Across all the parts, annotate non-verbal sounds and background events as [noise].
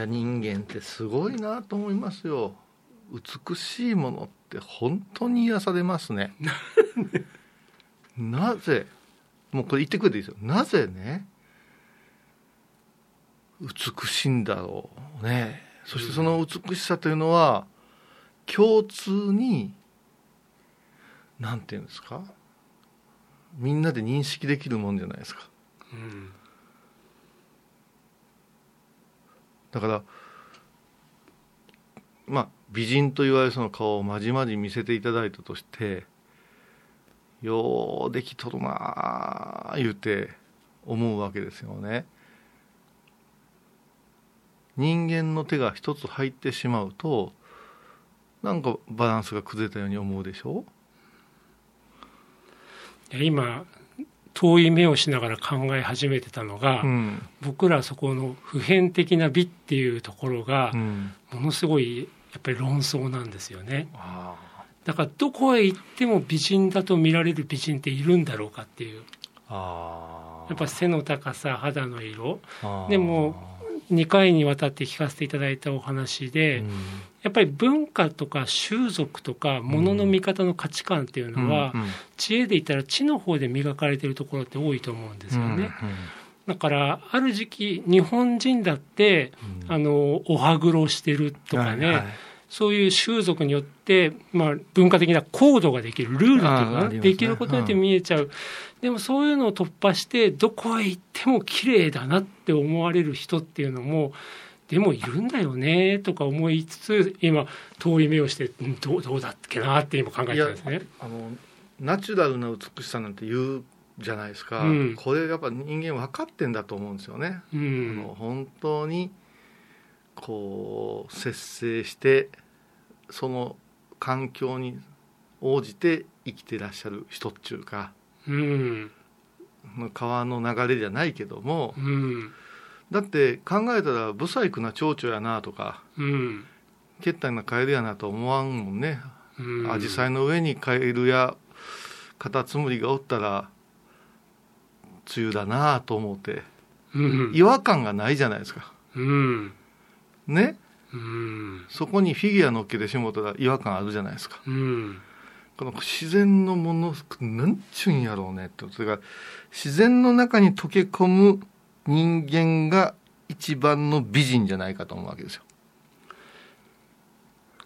や人間ってすごいなと思いますよ。美しいものって本当に癒されますね。なぜ？もうこれ言ってくれていいですよ。なぜね？美しいんだろうね。そしてその美しさというのは共通になんていうんですか？みんなで認識できるもんじゃないですか、うん、だからまあ美人と言われるその顔をまじまじ見せていただいたとしてようできとるなあ言うて思うわけですよね。人間の手が一つ入ってしまうとなんかバランスが崩れたように思うでしょ？今遠い目をしながら考え始めてたのが、うん、僕らそこの普遍的な美っていうところが、ものすごいやっぱり論争なんですよね。だからどこへ行っても美人だと見られる美人っているんだろうかっていう。やっぱ背の高さ肌の色。でも2回にわたって聞かせていただいたお話で、うん、やっぱり文化とか習俗とかものの見方の価値観っていうのは、うん、知恵で言ったら知の方で磨かれてるところって多いと思うんですよね。だからある時期日本人だって、あのお歯黒してるとかね、はいはいそういう習俗によって、まあ、文化的なコードができる、ルールというのが、ね、できることによって見えちゃう、うん、でもそういうのを突破して、どこへ行っても綺麗だなって思われる人っていうのも、でもいるんだよねとか思いつつ、今、遠い目をして、どうどうだっけなって今考えてるんですねあのナチュラルな美しさなんて言うじゃないですか、うん、これやっぱ人間分かってんだと思うんですよね。うん、あの本当にこう節制してその環境に応じて生きてらっしゃる人っていうか、うん、川の流れじゃないけども、うん、だって考えたら不細工な蝶々やなとか、うん、けったいなカエルやなと思わんもんね。アジサイの上にカエルやカタツムリがおったら梅雨だなと思って、うん、違和感がないじゃないですか。うん、ね。そこにフィギュア乗っけてしもたら違和感あるじゃないですか、うん、この自然のものなんちゅうんやろうねってそれから自然の中に溶け込む人間が一番の美人じゃないかと思うわけですよ。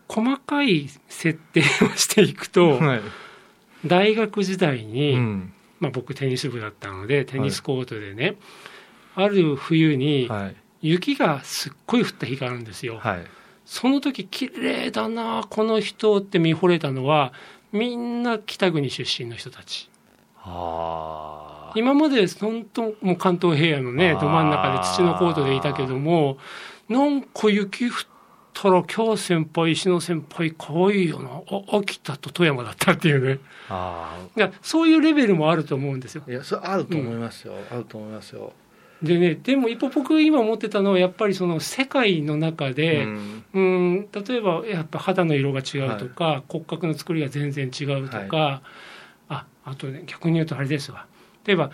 細かい設定をしていくと、はい、大学時代に、うん、まあ、僕テニス部だったのでテニスコートでね、はい、ある冬に、はい雪がすっごい降った日があるんですよ。はい、その時綺麗だなこの人って見惚れたのはみんな北国出身の人たち。今まで本当もう関東平野のねど真ん中で土のコートでいたけどもなんか雪降ったら今日先輩石野先輩かわいいよなあ秋田と富山だったっていうねあそういうレベルもあると思うんですよ。いやそれあると思いますよ、うん、あると思いますよ。でね、でも一方僕今思ってたのはやっぱりその世界の中で、うん、うん例えばやっぱ肌の色が違うとか、はい、骨格の作りが全然違うとか、はい、ああとね逆に言うとあれですわ。例えば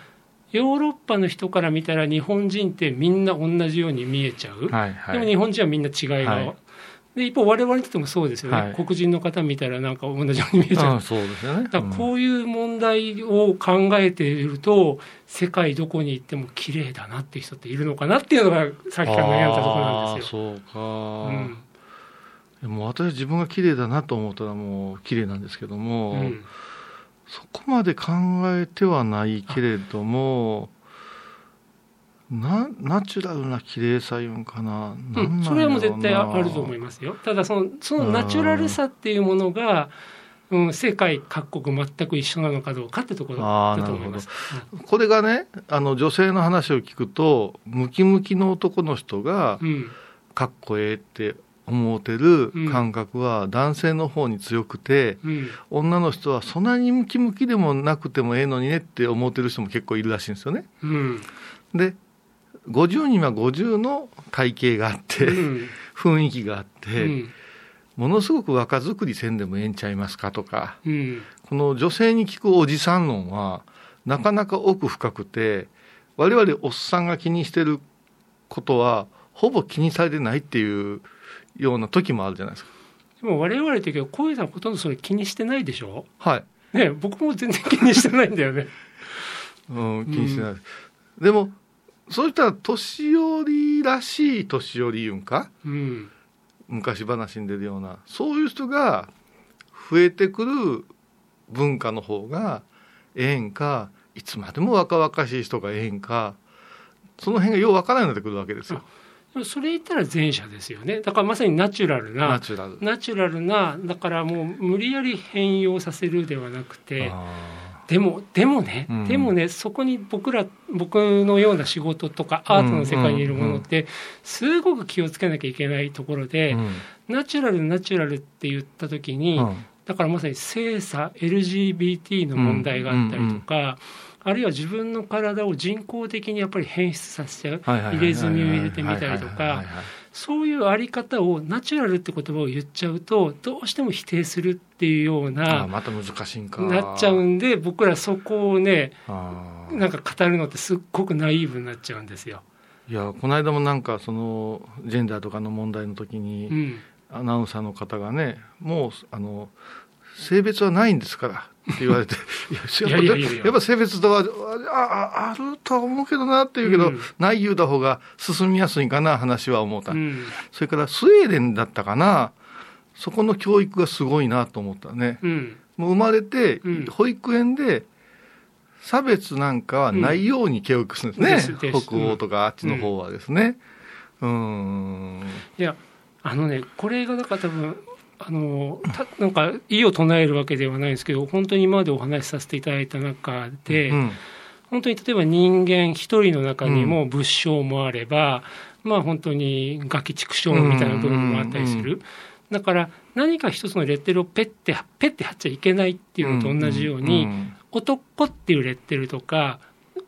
ヨーロッパの人から見たら日本人ってみんな同じように見えちゃう、はいはい、でも日本人はみんな違いがで一方我々にとってもそうですよね、はい、黒人の方見たらなんか同じように見えちゃう。そうですよね、だからこういう問題を考えていると、世界どこに行っても綺麗だなっていう人っているのかなっていうのがさっきから悩んだところなんですよ。そうか、うん、もう私自分が綺麗だなと思ったらもう綺麗なんですけども、うん、そこまで考えてはないけれども。なナチュラルな綺麗さいうんかな、うん、それはもう絶対あると思いますよ。ただそのそのナチュラルさっていうものが、うん、世界各国全く一緒なのかどうかってところだと思います、うん、これがねあの女性の話を聞くとムキムキの男の人が、かっこええって思うてる感覚は男性の方に強くて、うん、女の人はそんなにムキムキでもなくてもええのにねって思ってる人も結構いるらしいんですよね。うん、で50には50の体型があって、うん、雰囲気があって、うん、ものすごく若作りせんでもええんちゃいますかとか、うん、この女性に聞くおじさん論はなかなか奥深くて我々おっさんが気にしてることはほぼ気にされてないっていうような時もあるじゃないですか。でも我々って小遊さんほとんどそれ気にしてないでしょ？はい。ね僕も全然気にしてないんだよね。うん、気にしてない。うん、でも、そういった年寄りらしい年寄り言うんか、うん、昔話に出るような、そういう人が増えてくる文化の方がええんか、いつまでも若々しい人がええんか、その辺がようわからないようになってくるわけですよ。それ言ったら前者ですよね。だからまさにナチュラルな、ナチュラル。ナチュラルな、だからもう無理やり変容させるではなくて、でも、でもね、うん、でもね、そこに僕ら、僕のような仕事とかアートの世界にいるものって、すごく気をつけなきゃいけないところで、うん、ナチュラル、ナチュラルって言ったときに、うん、だからまさに性差、LGBT の問題があったりとか、あるいは自分の体を人工的にやっぱり変質させちゃう、入れ墨を入れてみたりとか、そういうあり方をナチュラルって言葉を言っちゃうと、どうしても否定するっていうような、また難しいんか。なっちゃうんで、僕らそこをね、なんか語るのってすっごくナイーブになっちゃうんですよ。いやこの間もなんかそのジェンダーとかの問題の時に、うん、アナウンサーの方がねもうあの性別はないんですからって言われて、[laughs] いややっぱ性別とはああるとは思うけどなって言うけど、うん、ない言うた方が進みやすいかな、話は思った、うん、それからスウェーデンだったかな、そこの教育がすごいなと思ったね。うん、もう生まれて、保育園で、差別なんかはないように教育するんですね、北欧とかあっちの方はですね。うん。いやあのね、これがだから多分あのたなんか意を唱えるわけではないんですけど本当に今までお話しさせていただいた中で、うん、本当に例えば人間一人の中にも物証もあれば、うん、まあ本当にガキ畜生みたいな部分もあったりする。だから何か一つのレッテルをペッてペッて貼っちゃいけないっていうのと同じように、男っていうレッテルとか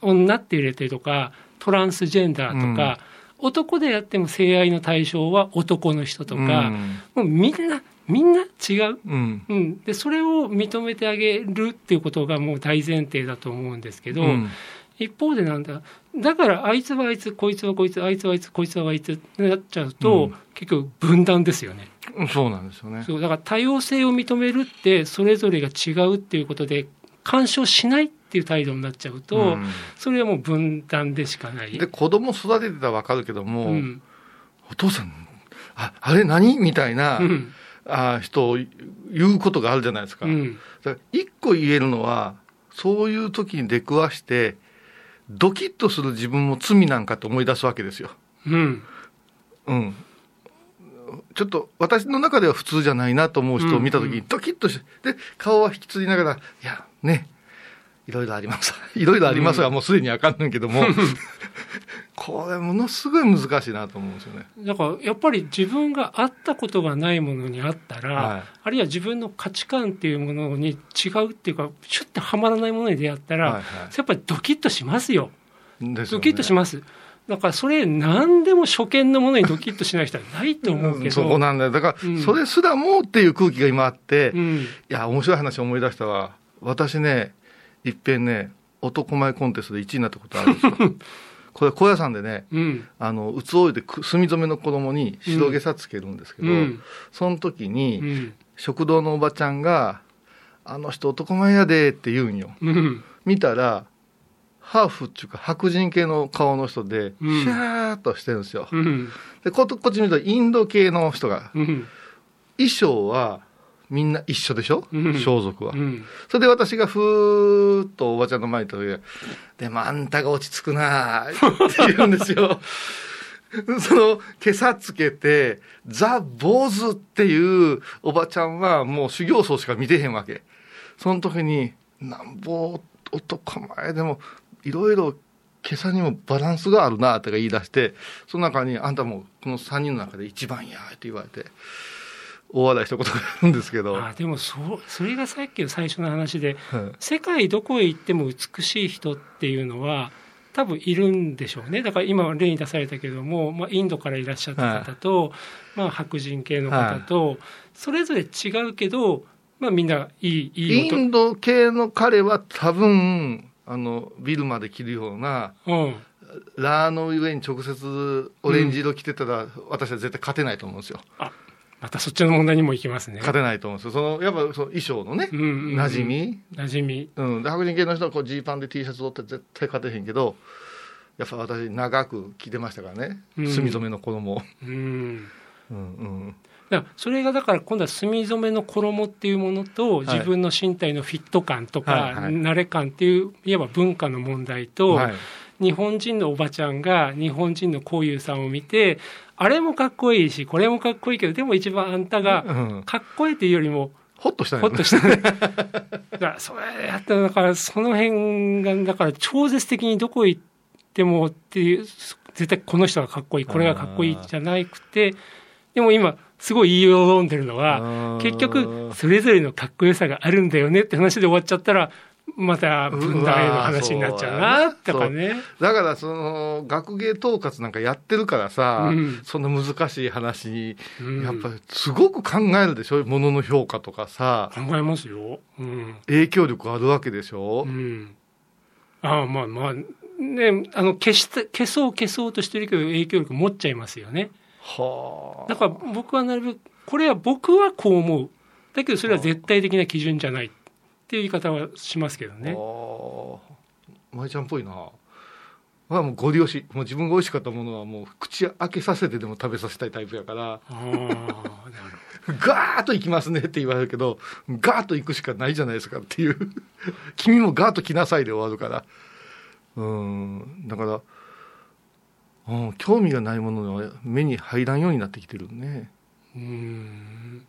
女っていうレッテルとかトランスジェンダーとか、男でやっても性愛の対象は男の人とか、もうみんなみんな違う、うん、うん、でそれを認めてあげるっていうことがもう大前提だと思うんですけど、うん、一方でなんだだからあいつはあいつこいつはこいつあいつはあいつこいつはあいつってなっちゃうと、うん、結局分断ですよね。そうなんですよね。そうだから多様性を認めるってそれぞれが違うっていうことで干渉しないっていう態度になっちゃうと、それはもう分断でしかない。で子供育ててたら分かるけども、お父さんああれ何？みたいな。あ人を言うことがあるじゃないですか。うん、一個言えるのは、そういう時に出くわして、ドキッとする自分も罪なんかと思い出すわけですよ。うん。うん。ちょっと私の中では普通じゃないなと思う人を見たときにドキッとして、で、顔は引きつりながら、いや、ね、いろいろあります。[laughs] いろいろありますが、もうすでにあかんねんけども、[laughs] これものすごい難しいなと思うんですよね。だからやっぱり自分が会ったことがないものにあったら、はい、あるいは自分の価値観っていうものに違うっていうか、シュッてはまらないものに出会ったら、はいはい、やっぱりドキッとしますよ。ね、ドキッとします。だからそれ、何でも初見のものにドキッとしない人はないと思うけど、そこなんだよ、だから、それすらもっていう空気が今あって、うん、いや、面白い話思い出したわ、私ね、いっぺんね、男前コンテストで1位になったことあるんですよ。[laughs] これ高野山でね、うん、あのうつおいで墨染めの子供に白毛さつけるんですけど、うん、その時に、うん、食堂のおばちゃんが「あの人男前やで」って言うんよ。見たらハーフっていうか白人系の顔の人で、シャーっとしてるんですよ。でここっち見るとインド系の人が、衣装はみんな一緒でしょ、うん、装束は、うん、それで私がふーっとおばちゃんの前に飛びでもあんたが落ち着くなって言うんですよ。[laughs] その、今朝つけて、ザ・坊主っていうおばちゃんはもう修行僧しか見てへんわけ。その時に、なんぼ男前でも、いろいろ今朝にもバランスがあるなって言い出して、その中に、あんたもこの3人の中で一番やって言われて、大笑いしたことがあるんですけど。あでもそそれがさっきの最初の話で、はい、世界どこへ行っても美しい人っていうのは多分いるんでしょうね。だから今例に出されたけども、まあ、インドからいらっしゃった方と、はい、まあ、白人系の方と、はい、それぞれ違うけど、まあ、みんないいいいインド系の彼は多分あのビルまで着るような、うん、ラーの上に直接オレンジ色着てたら、私は絶対勝てないと思うんですよ。あまたそっちの問題にもいきますね。勝てないと思うんですよ。そのやっぱその衣装のね、うんうんうん、馴染み？馴染み。うん。で白人系の人はこうジーパンで T シャツをって絶対勝てへんけど、やっぱ私長く着てましたからね、うん、墨染めの衣。うん。うんうん。だそれがだから今度は墨染めの衣っていうものと自分の身体のフィット感とか慣れ感っていういわば文化の問題と日本人のおばちゃんが日本人のこういうさんを見てあれもかっこいいしこれもかっこいいけどでも一番あんたがかっこいいっていうよりもほっとした、ね、ほっとした、ね。だからそれやったらだからその辺がだから超絶的にどこ行ってもっていう絶対この人がかっこいいこれがかっこいいじゃなくてでも今すごい言いよんでるのは、結局、それぞれのかっこよさがあるんだよねって話で終わっちゃったら、また分断への話になっちゃうなとかね。だからその学芸統括なんかやってるからさ、うん、そんな難しい話に、やっぱりすごく考えるでしょ、ものの評価とかさ。考えますよ。うん、影響力あるわけでしょ。うん、ああまあまあねあの消した消そう消そうとしてるけど影響力持っちゃいますよね。はあ、だから僕はなるべくこれは僕はこう思うだけどそれは絶対的な基準じゃないっていう言い方はしますけどね。舞ちゃんっぽいな。はもうご利用しもう自分が美味しかったものはもう口開けさせてでも食べさせたいタイプやから。ガーッと行きますねって言われるけどガーッと行くしかないじゃないですかっていう。[laughs] 君もガーッと来なさいで終わるから。うん。だからうん、興味がないものは目に入らんようになってきてるね。うん。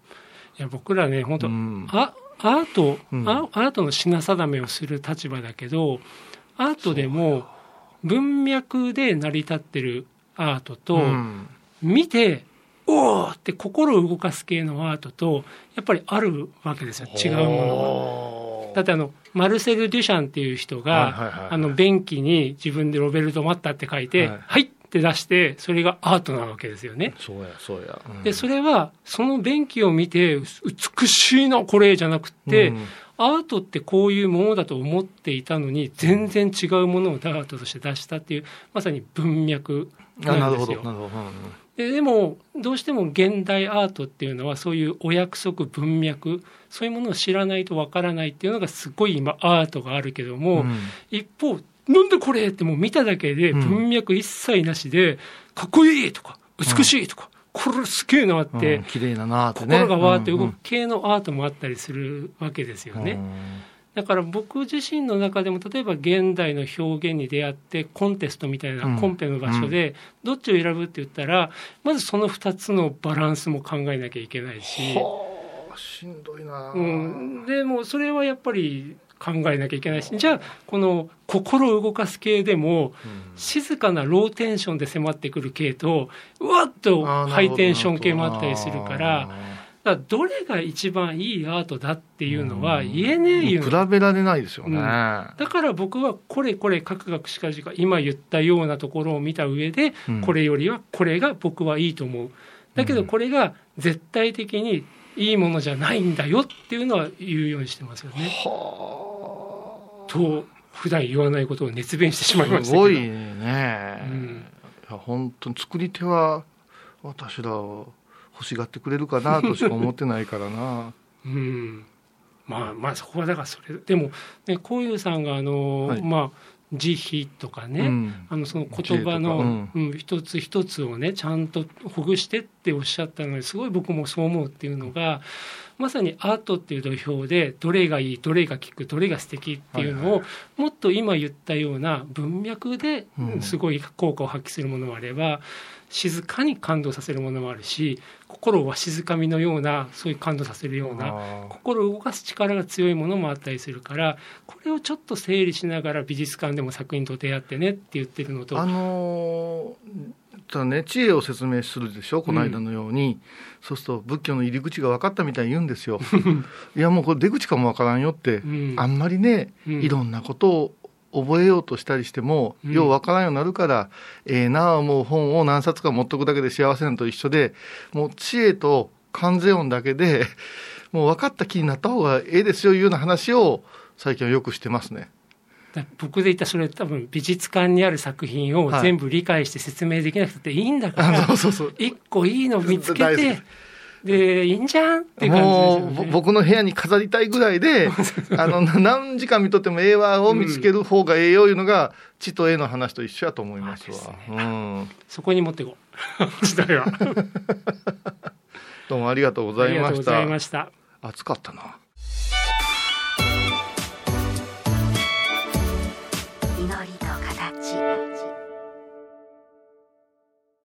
いや僕らね本当、うん、あアート、うん、アートの品定めをする立場だけどアートでも文脈で成り立ってるアートと、うん、見ておおって心を動かす系のアートとやっぱりあるわけですよ。違うものが。だってあのマルセル・デュシャンっていう人が、あの便器に自分でロベルト・マッタって書いて「はい、はいって出してそれがアートなわけですよね。そうやそうや、うん、でそれはその便器を見て美しいなこれじゃなくて、うん、アートってこういうものだと思っていたのに全然違うものをアートとして出したっていうまさに文脈なんですよ。ででもどうしても現代アートっていうのはそういうお約束文脈そういうものを知らないとわからないっていうのがすごい今アートがあるけども、うん、一方なんでこれ？ってもう見ただけで文脈一切なしで、かっこいいとか、美しいとか、これすげえなって、綺麗だなって心がわーって動く系のアートもあったりするわけですよね。だから僕自身の中でも例えば現代の表現に出会ってコンテストみたいなコンペの場所でどっちを選ぶって言ったらまずその2つのバランスも考えなきゃいけないし。しんどいな、うん、でもそれはやっぱり考えなきゃいけないしじゃあこの心を動かす系でも、静かなローテンションで迫ってくる系とうわっとハイテンション系もあったりするからだどれが一番いいアートだっていうのは言えねえよ、比べられないですよね、うん、だから僕はこれこれかくかくしかじか今言ったようなところを見た上で、これよりはこれが僕はいいと思う。だけどこれが絶対的にいいものじゃないんだよっていうのは言うようにしてますよね。と普段言わないことを熱弁してしまいましたすごいね、うん、いや本当に作り手は私ら欲しがってくれるかなとしか思ってないからな。[laughs] うん。まあまあそこはだからそれでもねこういうさんがあの、はい、まあ慈悲とかね、うん、あのその言葉の、うん、一つ一つをねちゃんとほぐしてっておっしゃったのですごい僕もそう思うっていうのがまさにアートっていう土俵でどれがいいどれが効くどれが素敵っていうのを、もっと今言ったような文脈ですごい効果を発揮するものもあれば、静かに感動させるものもあるし心をわしづかみのようなそういう感動させるような心を動かす力が強いものもあったりするからこれをちょっと整理しながら美術館でも作品と出会ってねって言ってるのと。あのー、ね、知恵を説明するでしょこの間のように、うん、そうすると仏教の入り口が分かったみたいに言うんですよ。[laughs] いやもうこれ出口かも分からんよって、うん、あんまりね、うん、いろんなことを覚えようとしたりしても、ようわからんようになるから、ええー、なあもう本を何冊か持っとくだけで幸せなのと一緒で、もう知恵と関税音だけで、[laughs] もう分かった気になった方がええですよいうような話を最近はよくしてますね。僕で言ったそれ多分美術館にある作品を全部理解して説明できなくていいんだから、[laughs] 一個いいの見つけてでいいんじゃんっていう感じですよ、ね、僕の部屋に飾りたいぐらいで [laughs] あの何時間見とっても絵話を見つける方がええよいうのが、地と絵の話と一緒やと思いますわ、ね、うん、そこに持っていこう。[laughs] 時代は。[laughs] どうもありがとうございました。ありがとうございました。暑かったな